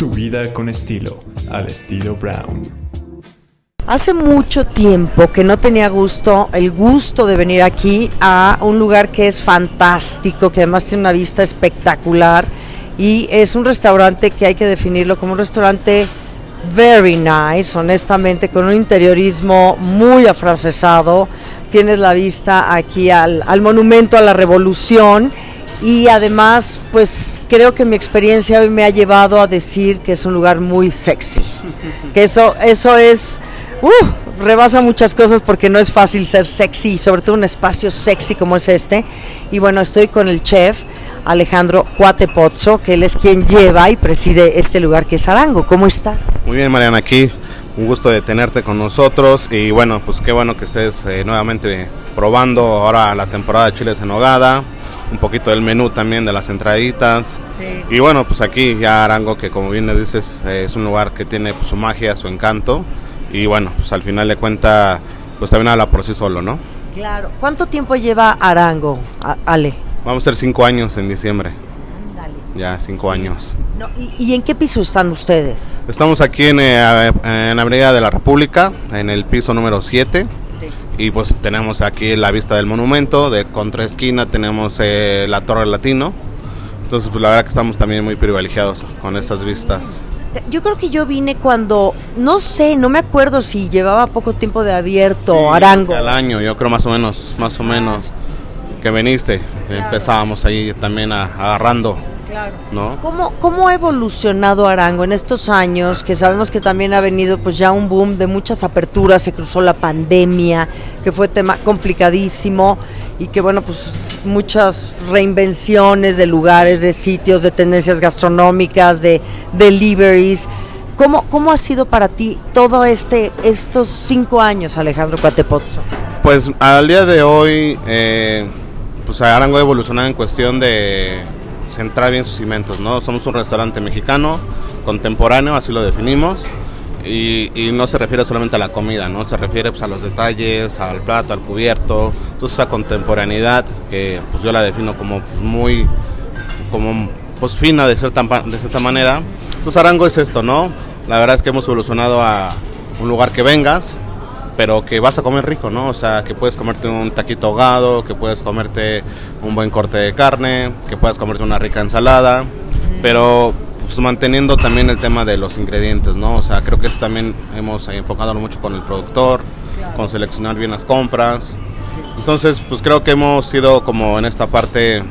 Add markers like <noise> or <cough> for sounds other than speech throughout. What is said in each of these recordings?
Tu vida con estilo, al estilo Brown. Hace mucho tiempo que no tenía gusto, el gusto de venir aquí a un lugar que es fantástico, que además tiene una vista espectacular y es un restaurante que hay que definirlo como un restaurante very nice, honestamente, con un interiorismo muy afrancesado. Tienes la vista aquí al, al monumento a la revolución y además pues creo que mi experiencia hoy me ha llevado a decir que es un lugar muy sexy. <laughs> Que eso eso es uh, rebasa muchas cosas porque no es fácil ser sexy sobre todo un espacio sexy como es este. Y bueno estoy con el chef Alejandro Cuatepozzo que él es quien lleva y preside este lugar que es Arango. ¿cómo estás? Muy bien Mariana aquí. Un gusto de tenerte con nosotros. Y bueno pues qué bueno que estés eh, nuevamente probando ahora la temporada de chiles en nogada un poquito del menú también de las entraditas. Y bueno, pues aquí ya Arango, que como bien dices, es un lugar que tiene pues, su magia, su encanto. Y bueno, pues al final de cuenta, pues también habla por sí solo, ¿no? Claro. ¿Cuánto tiempo lleva Arango, Ale? Vamos a ser cinco años en diciembre. Ya, cinco años. ¿y, ¿y, en qué piso están ustedes? Estamos aquí en, eh, en Avenida de la República, en el piso número 7 y pues tenemos aquí la vista del monumento, de contra esquina tenemos eh, la Torre Latino. Entonces, pues la verdad que estamos también muy privilegiados con estas vistas. Yo creo que yo vine cuando, no sé, no me acuerdo si llevaba poco tiempo de abierto Arango. Al año, yo creo más o menos, más o menos, que viniste. Empezábamos ahí también agarrando Claro. ¿No? ¿Cómo, ¿Cómo ha evolucionado Arango en estos años? Que sabemos que también ha venido pues ya un boom de muchas aperturas, se cruzó la pandemia, que fue tema complicadísimo y que bueno, pues muchas reinvenciones de lugares, de sitios, de tendencias gastronómicas, de deliveries. ¿Cómo, ¿Cómo ha sido para ti todo este estos cinco años, Alejandro Cuatepozzo? Pues al día de hoy, eh, pues Arango ha evolucionado en cuestión de centrar bien sus cimientos, ¿no? Somos un restaurante mexicano, contemporáneo, así lo definimos, y, no se refiere solamente a la comida, ¿no? Se refiere pues, a los detalles, al plato, al cubierto, toda esa contemporaneidad que pues, yo la defino como pues, muy, como pues fina de cierta, de cierta manera. Entonces Arango es esto, ¿no? La verdad es que hemos evolucionado a un lugar que vengas, pero que vas a comer rico, ¿no? O sea, que puedes comerte un taquito ahogado, que puedes comerte un buen corte de carne, que puedas comerte una rica ensalada, pero pues manteniendo también el tema de los ingredientes, ¿no? O sea, creo que eso también hemos enfocado mucho con el productor, con seleccionar bien las compras. Entonces, pues creo que hemos ido como en esta parte eh,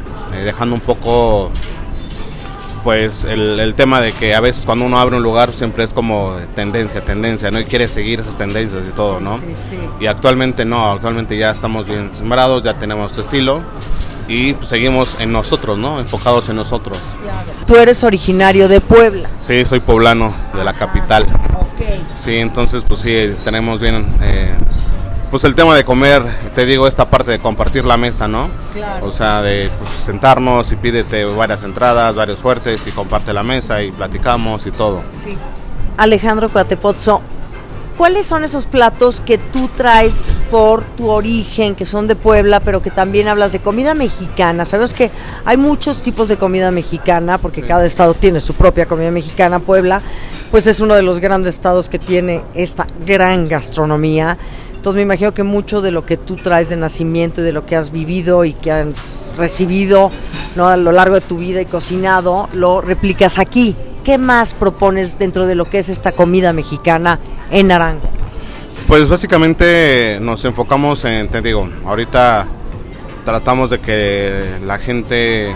dejando un poco pues el, tema de que a veces cuando uno abre un lugar siempre es como tendencia, tendencia, ¿no? Y quiere seguir esas tendencias y todo, ¿no? Y actualmente no, actualmente ya estamos bien sembrados, ya tenemos nuestro estilo y pues, seguimos en nosotros, ¿no? Enfocados en nosotros. Tú eres originario de Puebla. Sí, soy poblano de la capital. Okay. Sí, entonces pues sí, tenemos bien eh, pues el tema de comer, te digo, esta parte de compartir la mesa, ¿no? Claro. O sea, de pues, sentarnos y pídete varias entradas, varios fuertes y comparte la mesa y platicamos y todo. Sí. Alejandro Cuatepozzo, ¿cuáles son esos platos que tú traes por tu origen, que son de Puebla, pero que también hablas de comida mexicana? Sabes que hay muchos tipos de comida mexicana, porque cada estado tiene su propia comida mexicana. Puebla, pues es uno de los grandes estados que tiene esta gran gastronomía. Entonces me imagino que mucho de lo que tú traes de nacimiento y de lo que has vivido y que has recibido ¿no? a lo largo de tu vida y cocinado, lo replicas aquí. ¿Qué más propones dentro de lo que es esta comida mexicana en Arango? Pues básicamente nos enfocamos en, te digo, ahorita tratamos de que la gente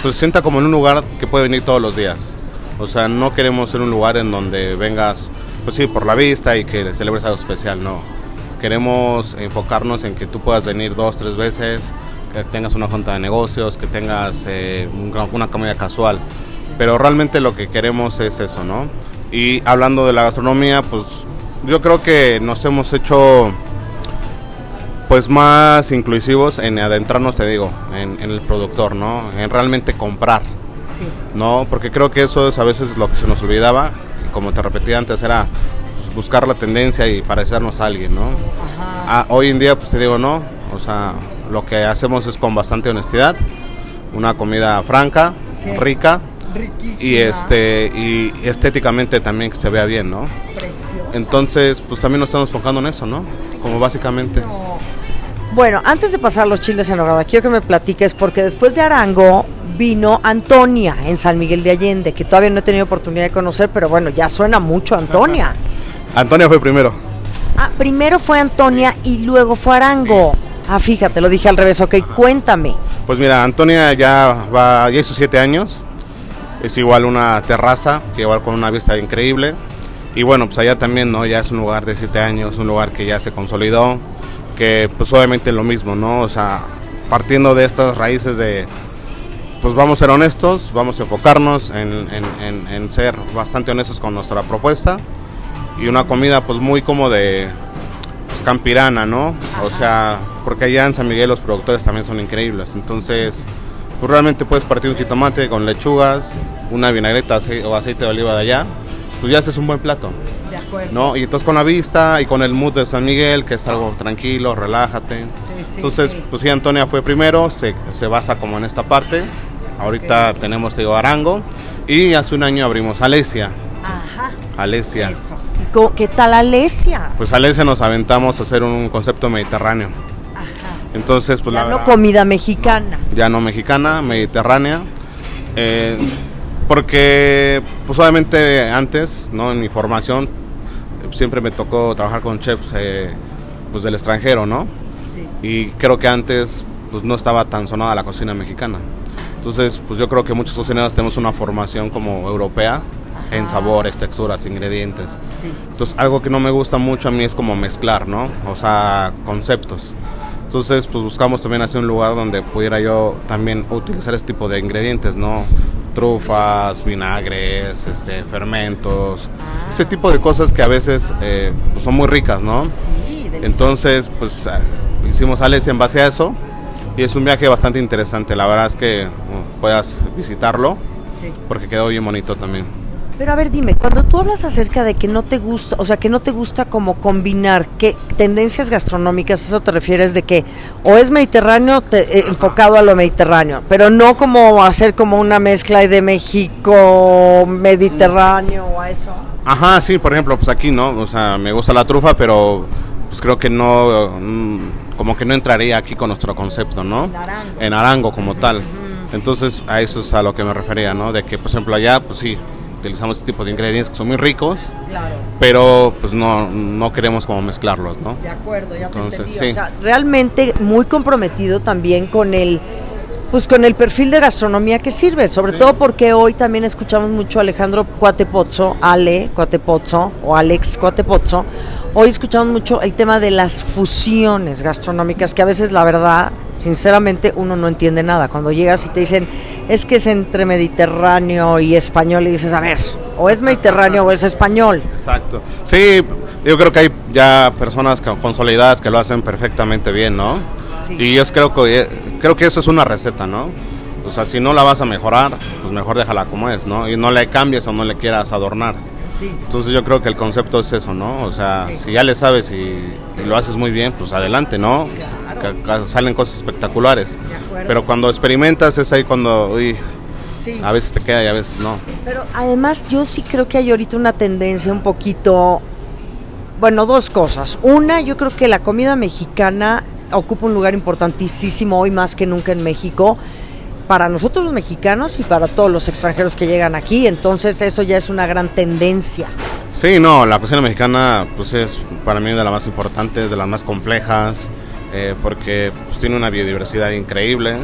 pues, se sienta como en un lugar que puede venir todos los días. O sea, no queremos ser un lugar en donde vengas, pues sí, por la vista y que celebres algo especial, no Queremos enfocarnos en que tú puedas venir dos, tres veces, que tengas una junta de negocios, que tengas eh, una comida casual. Pero realmente lo que queremos es eso, ¿no? Y hablando de la gastronomía, pues yo creo que nos hemos hecho pues más inclusivos en adentrarnos, te digo, en, el productor, ¿no? En realmente comprar, sí. ¿no? Porque creo que eso es a veces lo que se nos olvidaba, y como te repetí antes, era buscar la tendencia y parecernos a alguien, ¿no? Ah, hoy en día, pues te digo, no, o sea, lo que hacemos es con bastante honestidad, una comida franca, rica, y este y estéticamente también que se vea bien, ¿no? Preciosa. Entonces, pues también nos estamos enfocando en eso, ¿no? Como básicamente. Bueno, antes de pasar los chiles en hogada, quiero que me platiques porque después de Arango vino Antonia en San Miguel de Allende, que todavía no he tenido oportunidad de conocer, pero bueno, ya suena mucho Antonia. <laughs> Antonia fue primero. Ah, primero fue Antonia y luego fue Arango. Ah, fíjate, lo dije al revés. Ok, cuéntame. Pues mira, Antonia ya va, ya hizo siete años. Es igual una terraza, que igual con una vista increíble. Y bueno, pues allá también, ¿no? Ya es un lugar de siete años, un lugar que ya se consolidó, que pues obviamente lo mismo, ¿no? O sea, partiendo de estas raíces de, pues vamos a ser honestos, vamos a enfocarnos en, en- en- en ser bastante honestos con nuestra propuesta y una comida pues muy como de pues, campirana, ¿no? O sea, porque allá en San Miguel los productores también son increíbles, entonces pues realmente puedes partir un jitomate con lechugas, una vinagreta o aceite de oliva de allá, pues ya haces un buen plato. De acuerdo. ¿no? Y entonces con la vista y con el mood de San Miguel, que es algo tranquilo, relájate. sí, entonces, sí. pues sí, Antonia fue primero, se, se basa como en esta parte. Ahorita tenemos, te digo, Arango. Y hace un año abrimos Alesia. Ajá. Alesia. Eso. ¿Y co- qué tal Alesia? Pues Alesia nos aventamos a hacer un concepto mediterráneo. Entonces, pues Ya la no verdad- comida mexicana. ya no mexicana, mediterránea. Eh, porque, pues obviamente antes, ¿no? En mi formación, siempre me tocó trabajar con chefs eh, pues del extranjero, ¿no? Y creo que antes, pues no estaba tan sonada la cocina mexicana. Entonces, pues yo creo que muchos cocineros tenemos una formación como europea en sabores, texturas, ingredientes. Sí. Entonces, algo que no me gusta mucho a mí es como mezclar, ¿no? O sea, conceptos. Entonces, pues buscamos también hacer un lugar donde pudiera yo también utilizar este tipo de ingredientes, ¿no? Trufas, vinagres, este, fermentos, ese tipo de cosas que a veces eh, pues son muy ricas, ¿no? Sí, Entonces, pues ah, hicimos Alesia en base a eso y es un viaje bastante interesante. La verdad es que puedas visitarlo Sí. porque quedó bien bonito también. Pero a ver, dime, cuando tú hablas acerca de que no te gusta, o sea, que no te gusta como combinar, ¿qué tendencias gastronómicas eso te refieres de que o es mediterráneo te- eh, enfocado a lo mediterráneo, pero no como hacer como una mezcla de México mediterráneo o a eso? Ajá, sí, por ejemplo, pues aquí no, o sea, me gusta la trufa, pero pues creo que no, mm, como que no entraría aquí con nuestro concepto, ¿no? En Arango. En Arango como tal. Entonces, a eso es a lo que me refería, ¿no? De que, por ejemplo, allá, pues sí, utilizamos este tipo de ingredientes que son muy ricos, Claro. pero pues no, no queremos como mezclarlos, ¿no? De acuerdo, ya te Entonces, sí. O sea, realmente muy comprometido también con el pues con el perfil de gastronomía que sirve, sobre todo porque hoy también escuchamos mucho a Alejandro Cuatepozzo, Ale Cuatepozzo o Alex Cuatepozzo. Hoy escuchamos mucho el tema de las fusiones gastronómicas que a veces la verdad, sinceramente, uno no entiende nada. Cuando llegas y te dicen, es que es entre mediterráneo y español y dices, a ver, o es mediterráneo o es español. Exacto. Sí, yo creo que hay ya personas consolidadas que lo hacen perfectamente bien, ¿no? Sí. Y yo creo que creo que eso es una receta, ¿no? O sea, si no la vas a mejorar, pues mejor déjala como es, ¿no? Y no le cambies o no le quieras adornar. Sí. Entonces yo creo que el concepto es eso, ¿no? O sea, si ya le sabes y, y lo haces muy bien, pues adelante, ¿no? Que salen cosas espectaculares. Pero cuando experimentas es ahí cuando, uy, Sí. a veces te queda y a veces no. Pero además yo sí creo que hay ahorita una tendencia un poquito, bueno, dos cosas. Una, yo creo que la comida mexicana ocupa un lugar importantísimo hoy más que nunca en México para nosotros los mexicanos y para todos los extranjeros que llegan aquí. Entonces eso ya es una gran tendencia. Sí, no, la cocina mexicana pues es para mí de las más importantes, de las más complejas, eh, porque pues, tiene una biodiversidad increíble.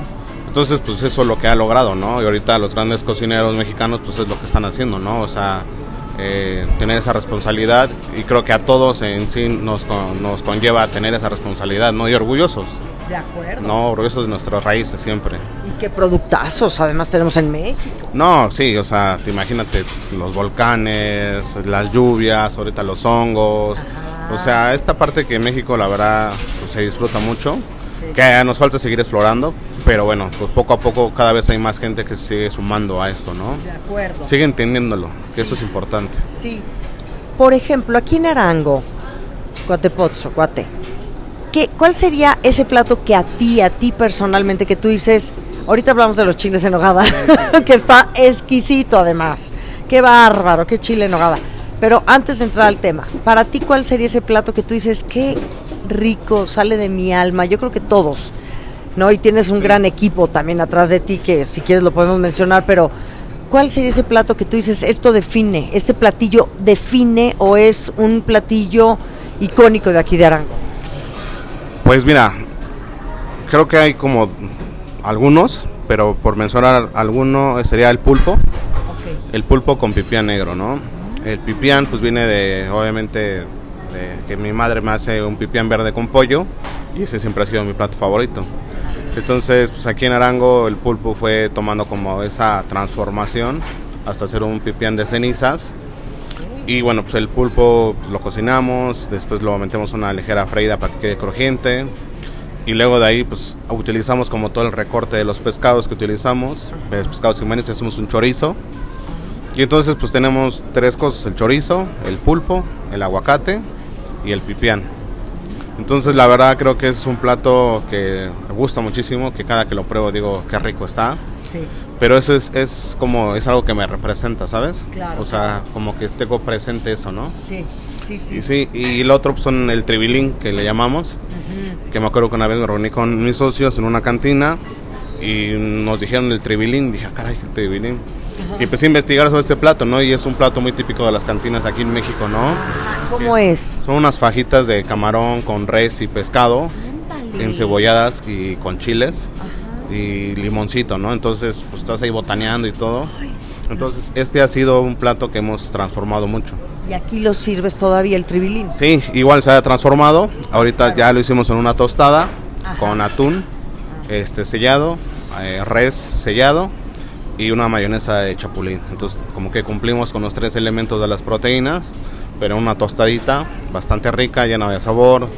Entonces, pues eso es lo que ha logrado, ¿no? Y ahorita los grandes cocineros mexicanos pues es lo que están haciendo, ¿no? O sea, eh, tener esa responsabilidad y creo que a todos en sí nos, con- nos conlleva a tener esa responsabilidad, ¿no? Y orgullosos, De acuerdo. ¿no? Orgullosos de nuestras raíces siempre. Y qué productazos además tenemos en México. No, sí, o sea, te imagínate los volcanes, las lluvias, ahorita los hongos. O sea, esta parte que en México la verdad pues, se disfruta mucho, que nos falta seguir explorando, pero bueno, pues poco a poco cada vez hay más gente que se sigue sumando a esto, ¿no? De acuerdo. Sigue entendiéndolo, que eso es importante. Sí. Por ejemplo, aquí en Arango, Cuatepozzo, Cuate, ¿qué, ¿cuál sería ese plato que a ti, a ti personalmente, que tú dices, ahorita hablamos de los chiles en nogada, <laughs> que está exquisito además, qué bárbaro, qué chile en nogada. Pero antes de entrar al tema, para ti, ¿cuál sería ese plato que tú dices, qué rico, sale de mi alma? Yo creo que todos, ¿no? Y tienes un gran equipo también atrás de ti, que si quieres lo podemos mencionar, pero ¿cuál sería ese plato que tú dices, esto define, este platillo define o es un platillo icónico de aquí de Arango? Pues mira, creo que hay como algunos, pero por mencionar alguno sería el pulpo. El pulpo con pipián negro, ¿no? El pipián pues viene de, obviamente, de que mi madre me hace un pipián verde con pollo y ese siempre ha sido mi plato favorito. Entonces, pues aquí en Arango el pulpo fue tomando como esa transformación hasta hacer un pipián de cenizas. Y bueno, pues el pulpo lo cocinamos, después lo metemos una ligera freída para que quede crujiente. Y luego de ahí, pues utilizamos como todo el recorte de los pescados que utilizamos, los pescados y y hacemos un chorizo. Y entonces, pues tenemos tres cosas: el chorizo, el pulpo, el aguacate y el pipián. Entonces la verdad creo que es un plato que me gusta muchísimo, que cada que lo pruebo digo qué rico está. Sí. Pero eso es, es como, es algo que me representa, ¿sabes? Claro, O sea, como que tengo presente eso, ¿no? Sí, sí, sí. Y sí, y el otro son el tribilín que le llamamos, que me acuerdo que una vez me reuní con mis socios en una cantina y nos dijeron el tribilín, dije, ah, caray, el tribilín. Y empecé a investigar sobre este plato, ¿no? Y es un plato muy típico de las cantinas aquí en México, ¿no? ¿Cómo es? Son unas fajitas de camarón con res y pescado, encebolladas y con chiles y limoncito, ¿no? Entonces, pues estás ahí botaneando y todo. Entonces, este ha sido un plato que hemos transformado mucho. Y aquí lo sirves todavía el tribilín. Sí, igual se ha transformado. Ahorita ya lo hicimos en una tostada con atún este sellado, eh, res sellado y una mayonesa de chapulín. Entonces, como que cumplimos con los tres elementos de las proteínas, pero una tostadita bastante rica, llena de sabor,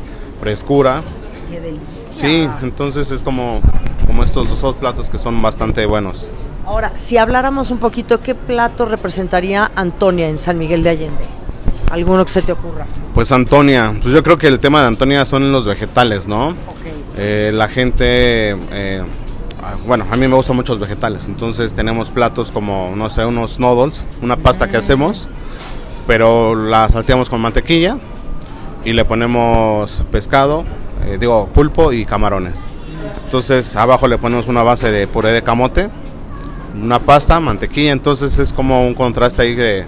frescura. Qué delicia. Sí, entonces es como, como estos dos platos que son bastante buenos. Ahora, si habláramos un poquito, ¿qué plato representaría Antonia en San Miguel de Allende? ¿Alguno que se te ocurra? Pues Antonia, pues yo creo que el tema de Antonia son los vegetales, ¿no? Eh, la gente, eh, bueno, a mí me gustan mucho los vegetales, entonces tenemos platos como, no sé, unos noodles, una pasta que hacemos, pero la salteamos con mantequilla y le ponemos pescado, eh, digo, pulpo y camarones. Entonces abajo le ponemos una base de puré de camote, una pasta, mantequilla, entonces es como un contraste ahí de,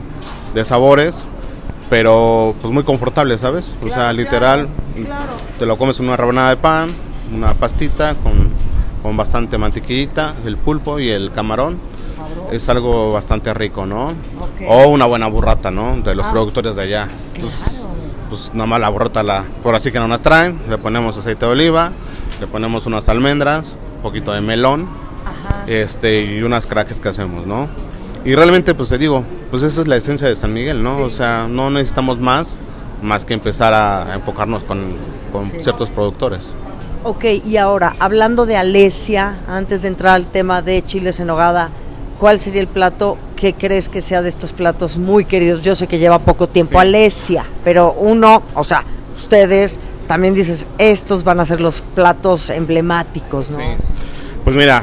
de sabores, pero pues muy confortable, ¿sabes? O sea, literal, te lo comes en una rebanada de pan, una pastita con, con bastante mantequillita, el pulpo y el camarón. Es algo bastante rico, ¿no? O una buena burrata, ¿no? De los productores de allá. Entonces, pues nada más la burrata, la, por así que no nos traen, le ponemos aceite de oliva, le ponemos unas almendras, un poquito de melón, este y unas craques que hacemos, ¿no? Y realmente, pues te digo, pues esa es la esencia de San Miguel, ¿no? O sea, no necesitamos más, más que empezar a, enfocarnos con, con ciertos productores. Ok, y ahora, hablando de Alesia, antes de entrar al tema de chiles en nogada, ¿cuál sería el plato que crees que sea de estos platos muy queridos? Yo sé que lleva poco tiempo Alesia, pero uno, o sea, ustedes también dices, estos van a ser los platos emblemáticos, ¿no? Pues mira,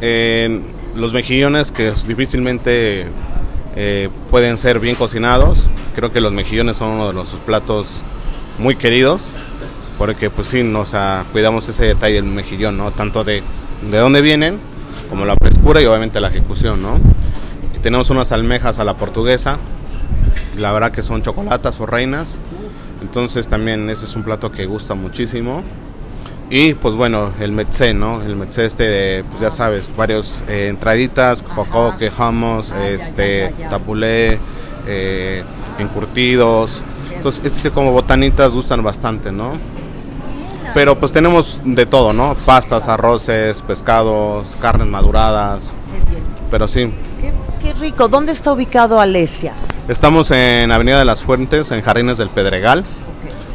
eh, los mejillones que difícilmente eh, pueden ser bien cocinados, creo que los mejillones son uno de nuestros platos muy queridos, porque pues sí, no, o sea, cuidamos ese detalle del mejillón, ¿no? Tanto de, de dónde vienen, como la frescura y obviamente la ejecución, ¿no? Y tenemos unas almejas a la portuguesa, la verdad que son chocolatas o reinas, entonces también ese es un plato que gusta muchísimo. Y pues bueno, el metzé, ¿no? El metzé este de, pues ya sabes, varios eh, entraditas, jocoque, hummus, este, tapulé, eh, encurtidos. Entonces, este como botanitas gustan bastante, ¿no? Pero pues tenemos de todo, ¿no? Pastas, arroces, pescados, carnes maduradas. Pero sí, Qué, qué rico. ¿Dónde está ubicado Alesia? estamos en Avenida de las Fuentes, en Jardines del Pedregal.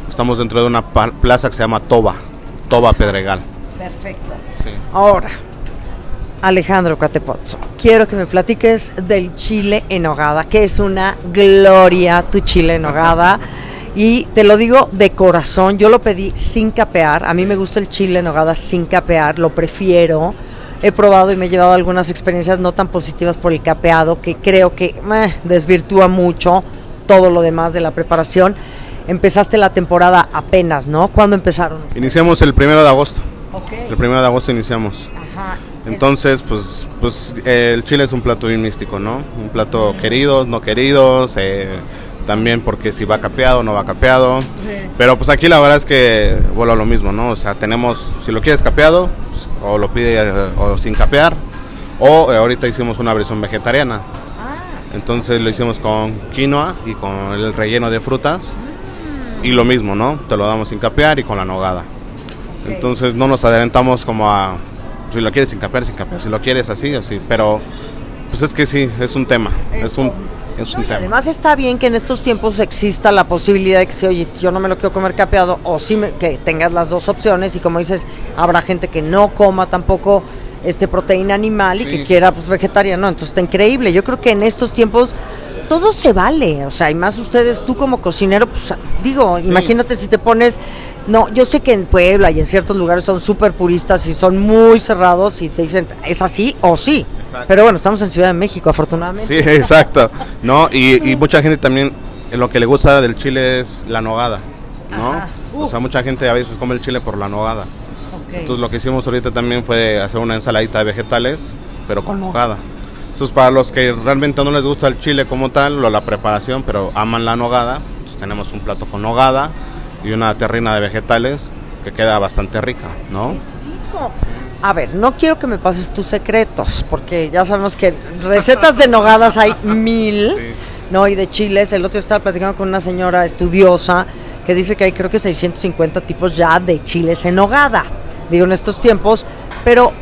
Estamos dentro de una plaza que se llama Toba, Toba Pedregal. Perfecto. Sí. Ahora, Alejandro Catepozzo, quiero que me platiques del chile en nogada, que es una gloria tu chile en nogada. <laughs> Y te lo digo de corazón, yo lo pedí sin capear. A mí me gusta el chile en nogada sin capear, lo prefiero. He probado y me he llevado algunas experiencias no tan positivas por el capeado, que creo que desvirtúa mucho todo lo demás de la preparación. Empezaste la temporada apenas, ¿no? ¿Cuándo empezaron? Iniciamos el primero de agosto. El primero de agosto iniciamos. Ajá. Entonces, pues, pues el chile es un plato bien místico, ¿no? Un plato querido, no querido, eh, también porque si va capeado o no va capeado. Pero pues aquí la verdad es que vuelvo a lo mismo, ¿no? O sea, tenemos, si lo quieres capeado, pues, o lo pide eh, o sin capear, o eh, ahorita hicimos una versión vegetariana. Entonces lo hicimos con quinoa y con el relleno de frutas. Y lo mismo, ¿no? Te lo damos sin capear y con la nogada. Entonces no nos adelantamos como a si lo quieres sin capear, sin capear, si lo quieres así, así, pero pues es que sí, es un tema, es un, es un Y tema. además está bien que en estos tiempos exista la posibilidad de que si, oye, yo no me lo quiero comer capeado, o sí que tengas las dos opciones, y como dices, habrá gente que no coma tampoco este proteína animal y Sí. que quiera pues vegetariano, entonces está increíble. Yo creo que en estos tiempos todo se vale, o sea, y más ustedes, tú como cocinero, pues digo, imagínate si te pones, no, yo sé que en Puebla y en ciertos lugares son súper puristas y son muy cerrados y te dicen, es así o sí, Exacto. pero bueno, estamos en Ciudad de México, afortunadamente. Sí, <laughs> exacto. No, y, y mucha gente también lo que le gusta del chile es la nogada, ¿no? Ajá. O sea, mucha gente a veces come el chile por la nogada. Ok. Entonces lo que hicimos ahorita también fue hacer una ensaladita de vegetales, pero con nogada. Entonces para los que realmente no les gusta el chile como tal, o la preparación, pero aman la nogada, pues tenemos un plato con nogada y una terrina de vegetales que queda bastante rica, ¿no? A ver, no quiero que me pases tus secretos, porque ya sabemos que recetas de nogadas hay <laughs> mil, Sí. ¿no? Y de chiles. El otro día estaba platicando con una señora estudiosa que dice que hay creo que 650 tipos ya de chiles en nogada, digo, en estos tiempos. Pero,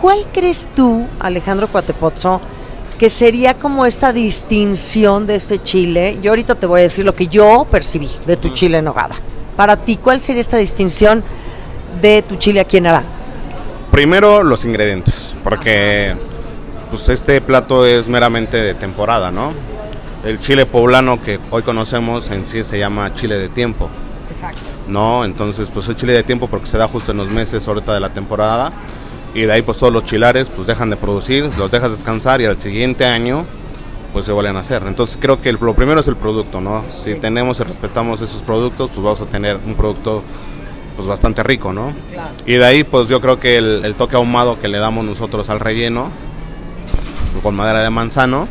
¿cuál crees tú, Alejandro Cuatepozzo, que sería como esta distinción de este chile? Yo ahorita te voy a decir lo que yo percibí de tu chile en nogada. Para ti, ¿cuál sería esta distinción de tu chile aquí en Arán? Primero los ingredientes, porque pues este plato es meramente de temporada, ¿no? El chile poblano que hoy conocemos en sí se llama chile de tiempo, Exacto. ¿no? Entonces pues es chile de tiempo porque se da justo en los meses ahorita de la temporada y de ahí pues todos los chilares pues dejan de producir, los dejas descansar y al siguiente año pues se vuelven a hacer. Entonces creo que lo primero es el producto, ¿no? Si tenemos y respetamos esos productos pues vamos a tener un producto pues bastante rico, ¿no? Claro. Y de ahí, pues yo creo que el, el toque ahumado que le damos nosotros al relleno, con madera de manzano,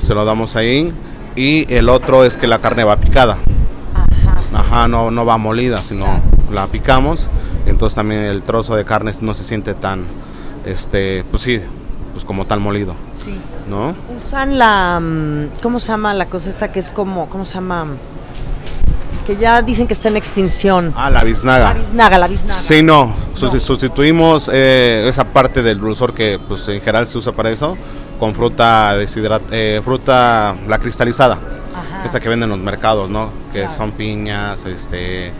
se lo damos ahí. Y el otro es que la carne va picada. Ajá, no, no va molida, sino la picamos. Entonces también el trozo de carne no se siente tan, este, pues sí, pues como tal molido, Sí. ¿no? Usan la. mm, ¿Cómo se llama la cosa esta que es como. ¿Cómo se llama? Que ya dicen que está en extinción. Ah, la biznaga. La biznaga, la biznaga. Sí, no, Susti- sustituimos eh, esa parte del dulzor que pues en general se usa para eso con fruta eh, fruta la cristalizada, Ajá. esa que venden en los mercados, ¿no? Que Claro. son piñas, este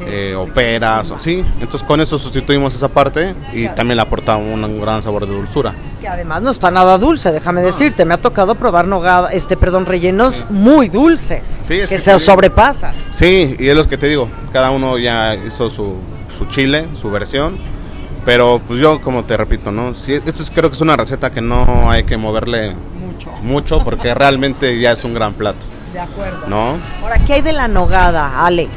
Sí, eh, o peras, o- sí. Entonces con eso sustituimos esa parte y Claro. también le aporta un, un gran sabor de dulzura. Que además no está nada dulce, déjame decirte. Me ha tocado probar nogada, este, perdón, rellenos muy dulces. Sí, es que, que se sobrepasan. Sí, y es lo que te digo, cada uno ya hizo su, su chile, su versión, pero pues yo como te repito, ¿no? Esto es, creo que es una receta que no hay que moverle Mucho. mucho porque <laughs> realmente ya es un gran plato, De acuerdo. ¿no? Ahora, ¿qué hay de la nogada, Ale?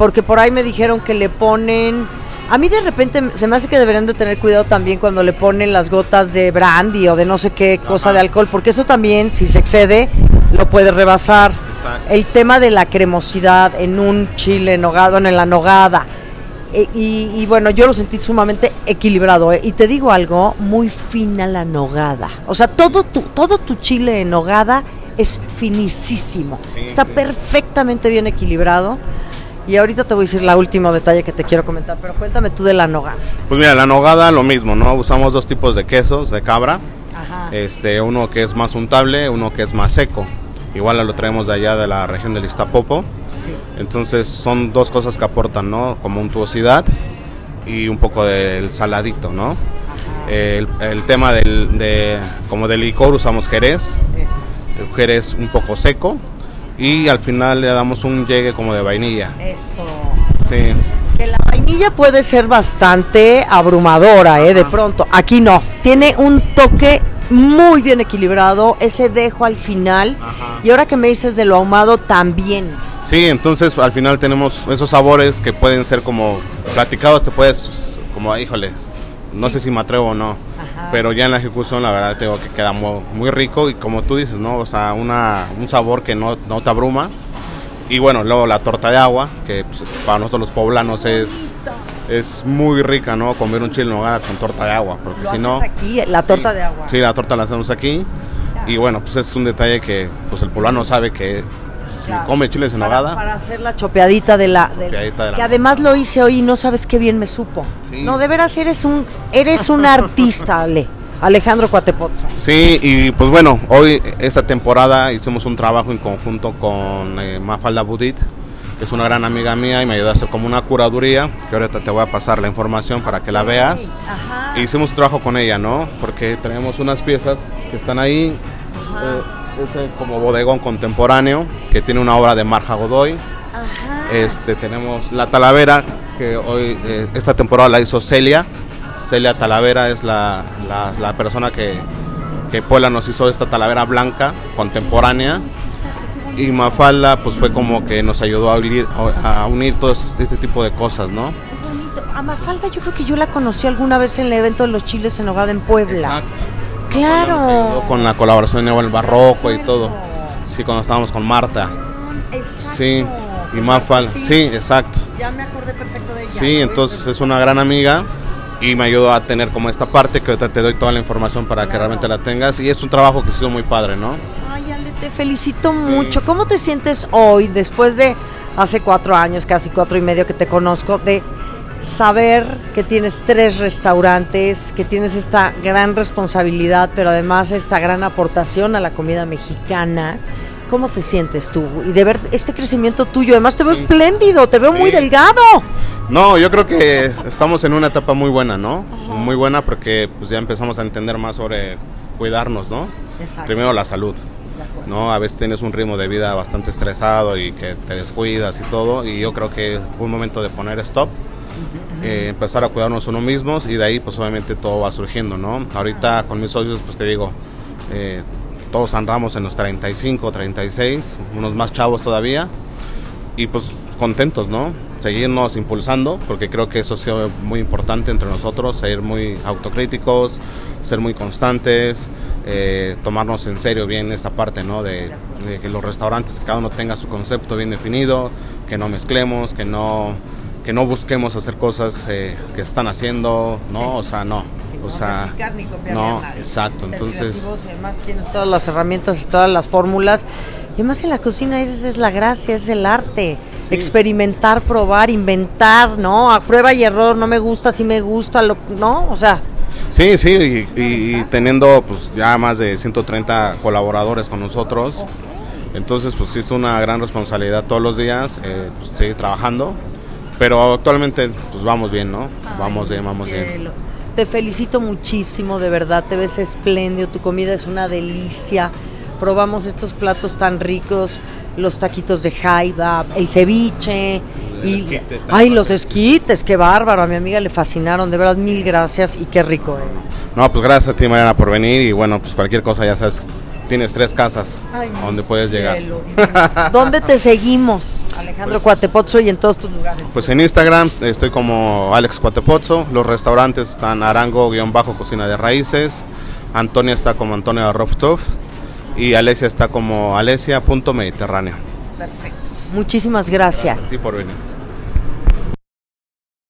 Porque por ahí me dijeron que le ponen... A mí de repente se me hace que deberían de tener cuidado también cuando le ponen las gotas de brandy o de no sé qué cosa de alcohol, porque eso también, si se excede, lo puede rebasar. Exacto. El tema de la cremosidad en un chile nogado, en la nogada. E- y, y bueno, yo lo sentí sumamente equilibrado. ¿eh? Y te digo algo, muy fina la nogada. O sea, todo tu, todo tu chile en nogada es finísimo. Sí, Está sí. perfectamente bien equilibrado. Y ahorita te voy a decir la última detalle que te quiero comentar, pero cuéntame tú de la nogada. Pues mira, la nogada lo mismo, ¿no? Usamos dos tipos de quesos de cabra, Ajá. este, uno que es más untable, uno que es más seco. Igual lo traemos de allá de la región del Iztapopo. Sí. Entonces son dos cosas que aportan, ¿no? Como untuosidad y un poco del saladito, ¿no? El, el tema del, de, como del licor usamos jerez, Eso. el jerez un poco seco y al final le damos un llegue como de vainilla. Eso. Sí. Que la vainilla puede ser bastante abrumadora, ¿eh? De pronto. Aquí no. Tiene un toque muy bien equilibrado, ese dejo al final. Y ahora que me dices de lo ahumado, también. Sí, entonces al final tenemos esos sabores que pueden ser como platicados, te puedes, como, híjole, no sé si me atrevo o no, pero ya en la ejecución la verdad tengo que queda muy, muy, rico y como tú dices, ¿no? O sea, una, un sabor que no, no te abruma. Y bueno, luego la torta de agua, que pues, para nosotros los poblanos es, es muy rica, ¿no? Comer un chile en nogada con torta de agua, porque si no... aquí, la torta sí, de agua. Sí, la torta la hacemos aquí. Y bueno, pues es un detalle que pues el poblano sabe que claro. come chiles en nogada. Para, hacer la chopeadita de la. De, chopeadita de la que además lo hice hoy y no sabes qué bien me supo. Sí. No, de veras eres un eres un artista, Ale. Alejandro Cuatepozzo. Sí, y pues bueno, hoy esta temporada hicimos un trabajo en conjunto con eh, Mafalda Budit, que es una gran amiga mía y me ayudó a hacer como una curaduría, que ahorita te voy a pasar la información para que la veas. Ajá. E hicimos un trabajo con ella, ¿no? Porque tenemos unas piezas que están ahí. Eh, ese como bodegón contemporáneo que tiene una obra de Marja Godoy. Ajá. Este tenemos la Talavera que hoy eh, esta temporada la hizo Celia. Celia Talavera es la, la, la persona que, que Puebla nos hizo esta Talavera blanca contemporánea. Y Mafalda pues fue como que nos ayudó a unir, a unir todo este, este tipo de cosas, ¿no? A Mafalda yo creo que yo la conocí alguna vez en el evento de los chiles en Hogada en Puebla. Exacto. Claro. Con la colaboración de el barroco y todo. Sí, cuando estábamos con Marta. Exacto. Sí, y Mafal. Sí, exacto. Ya me acordé perfecto de ella. Sí, entonces es una gran amiga y me ayudó a tener como esta parte que ahorita te doy toda la información para que realmente la tengas y es un trabajo que ha sido muy padre, ¿no? Ay, Ale, te felicito mucho. ¿Cómo te sientes hoy después de hace cuatro años, casi cuatro y medio que te conozco, de saber que tienes tres restaurantes, que tienes esta gran responsabilidad, pero además esta gran aportación a la comida mexicana. ¿Cómo te sientes tú? Y de ver este crecimiento tuyo, además te veo sí. espléndido, te veo sí. muy delgado. No, yo creo que estamos en una etapa muy buena, ¿no? Ajá. Muy buena porque pues ya empezamos a entender más sobre cuidarnos, ¿no? Exacto. Primero la salud. ¿no? A veces tienes un ritmo de vida bastante estresado y que te descuidas y todo, y yo creo que fue un momento de poner stop, eh, empezar a cuidarnos uno mismos y de ahí pues obviamente todo va surgiendo, ¿no? Ahorita con mis socios pues te digo, eh, todos andamos en los 35, 36, unos más chavos todavía y pues contentos, ¿no? Seguirnos impulsando porque creo que eso ha sido muy importante entre nosotros, ser muy autocríticos, ser muy constantes, eh, tomarnos en serio bien esta parte, ¿no? De, de, que los restaurantes, cada uno tenga su concepto bien definido, que no mezclemos, que no que no busquemos hacer cosas eh, que están haciendo, ¿no? O sea, no. Sí, o no sea, ni no, exacto. Ser Entonces, además tienes todas las herramientas y todas las fórmulas. Y además en la cocina esa es la gracia, es el arte. Sí. Experimentar, probar, inventar, ¿no? A prueba y error, no me gusta, sí me gusta, lo, ¿no? O sea, Sí, sí, y, y, y, teniendo pues ya más de 130 colaboradores con nosotros, entonces pues sí es una gran responsabilidad todos los días eh, pues, seguir trabajando, pero actualmente pues vamos bien, ¿no? Ay, vamos bien, vamos cielo. bien. Te felicito muchísimo, de verdad, te ves espléndido, tu comida es una delicia. Probamos estos platos tan ricos, los taquitos de jaiba, el ceviche El y esquite, ay, los esquites, qué bárbaro, a mi amiga le fascinaron, de verdad mil gracias y qué rico. Eh. No, pues gracias a ti Mariana por venir y bueno, pues cualquier cosa ya sabes, tienes tres casas Ay, donde puedes llegar. cielo. <laughs> ¿Dónde te seguimos? Alejandro Pues- Cuatepozzo y en todos tus lugares. Pues en Instagram estoy como Alex Cuatepozzo, los restaurantes están Arango-Cocina de Raíces, Antonia está como Antonia Roptov y Alesia está como Alesia.mediterráneo. Perfecto. Muchísimas gracias. Sí, por venir.